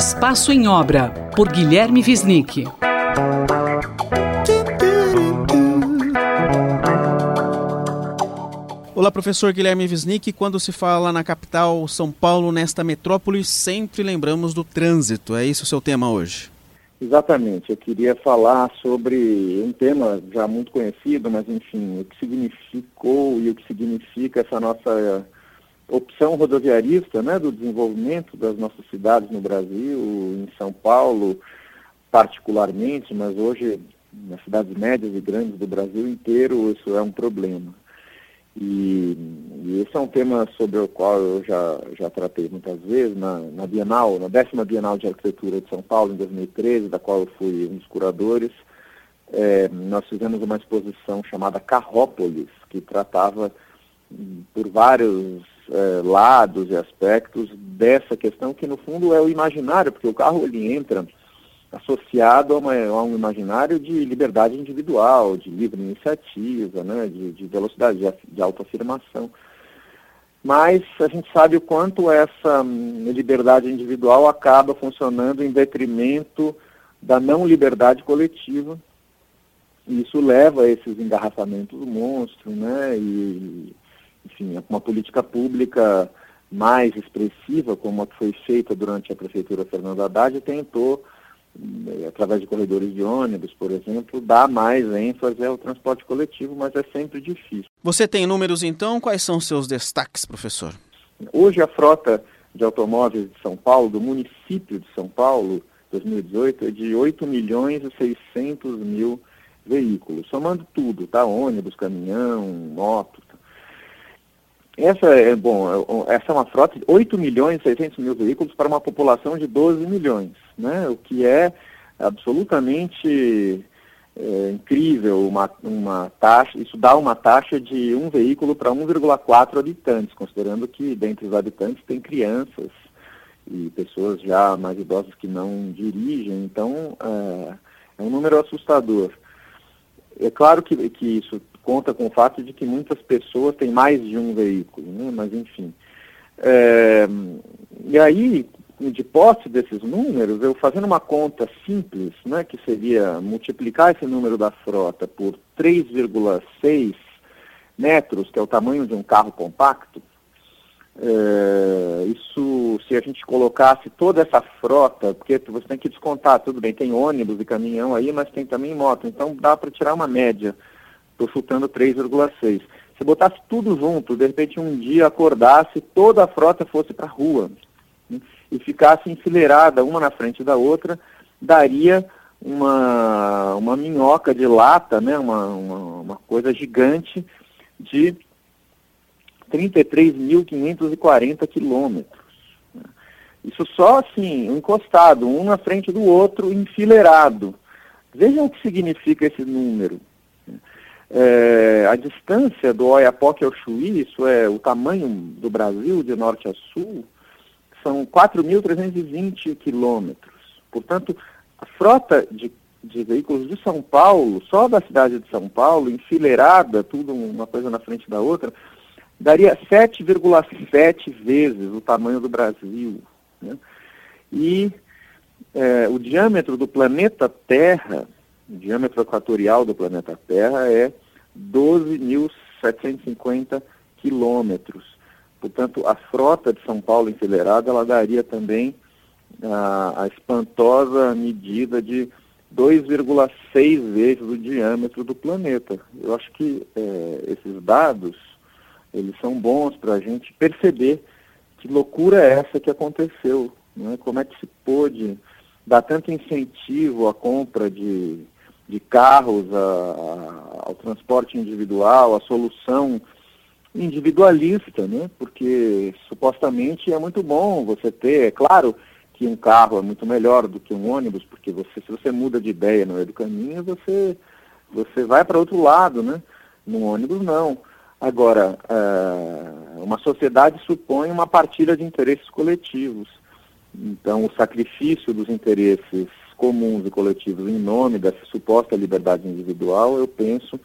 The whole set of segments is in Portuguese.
Espaço em Obra, por Guilherme Visnick. Olá, professor Guilherme Visnick. Quando se fala na capital São Paulo, nesta metrópole, sempre lembramos do trânsito. É isso o seu tema hoje? Exatamente. Eu queria falar sobre um tema já muito conhecido, mas enfim, o que significou e o que significa essa nossa opção rodoviarista né, do desenvolvimento das nossas cidades no Brasil, em São Paulo particularmente, mas hoje nas cidades médias e grandes do Brasil inteiro isso é um problema. E, e, esse é um tema sobre o qual eu já, já tratei muitas vezes na, na Bienal, na décima Bienal de Arquitetura de São Paulo, em 2013, da qual eu fui um dos curadores. É, nós fizemos uma exposição chamada Carrópolis, que tratava hum, por vários é, lados e aspectos dessa questão, que no fundo é o imaginário, porque o carro ele entra associado a, uma, a, um imaginário de liberdade individual, de livre iniciativa, né, de, de velocidade, de, de autoafirmação. Mas a gente sabe o quanto essa hum, liberdade individual acaba funcionando em detrimento da não liberdade coletiva. E isso leva a esses engarrafamentos monstros, né? E, enfim, uma política pública mais expressiva, como a que foi feita durante a prefeitura Fernando Haddad, tentou eh, através de corredores de ônibus, por exemplo, dá mais ênfase ao transporte coletivo, mas é sempre difícil. Você tem números então? Quais são seus destaques, professor? Hoje a frota de automóveis de São Paulo, do município de São Paulo, 2018, é de 8 milhões e 600 mil veículos, somando tudo, tá? Ônibus, caminhão, moto. Essa é, bom, é, essa é uma frota de 8 milhões e 600 mil veículos para uma população de 12 milhões né? o que é absolutamente é, incrível uma, uma taxa, isso dá uma taxa de um veículo para 1,4 habitantes, considerando que dentre os habitantes tem crianças e pessoas já mais idosas que não dirigem, então é, é um número assustador. É claro que, que isso conta com o fato de que muitas pessoas têm mais de um veículo, né? mas enfim. É, e aí, de posse desses números, eu fazendo uma conta simples, né, que seria multiplicar esse número da frota por 3,6 metros, que é o tamanho de um carro compacto, é, isso, se a gente colocasse toda essa frota, porque você tem que descontar, tudo bem, tem ônibus e caminhão aí, mas tem também moto, então dá para tirar uma média, estou chutando 3,6. Se botasse tudo junto, de repente um dia acordasse, toda a frota fosse para a rua, e ficasse enfileirada uma na frente da outra, daria uma, uma minhoca de lata, né, uma, uma, uma coisa gigante de 33.540 quilômetros. Isso só assim, encostado, um na frente do outro, enfileirado. Vejam o que significa esse número. É, a distância do Oiapoque ao Chuí, isso é o tamanho do Brasil de norte a sul, são 4.320 quilômetros. Portanto, a frota de, de, veículos de São Paulo, só da cidade de São Paulo, enfileirada, tudo uma coisa na frente da outra, daria 7,7 vezes o tamanho do Brasil. Né? E é, o diâmetro do planeta Terra, o diâmetro equatorial do planeta Terra é 12.750 quilômetros. Portanto, a frota de São Paulo enfileirada, ela daria também a, a espantosa medida de 2,6 vezes o diâmetro do planeta. Eu acho que é, esses dados, eles são bons para a gente perceber que loucura é essa que aconteceu. Né? Como é que se pôde dar tanto incentivo à compra de, de carros, a, a, ao transporte individual, à solução individualista, né? Porque supostamente é muito bom você ter, é claro que um carro é muito melhor do que um ônibus, porque você, se você muda de ideia no meio do caminho, você, você vai para outro lado, né? No ônibus não. Agora, é, uma sociedade supõe uma partilha de interesses coletivos. Então, o sacrifício dos interesses comuns e coletivos em nome dessa suposta liberdade individual, eu penso,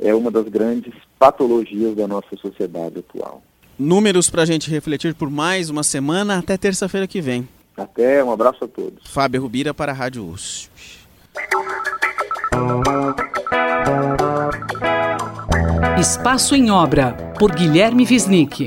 é uma das grandes patologias da nossa sociedade atual. Números para a gente refletir por mais uma semana até terça-feira que vem. Até, um abraço a todos. Fábio Rubira para a Rádio USP. Espaço em Obra, por Guilherme Wisnik.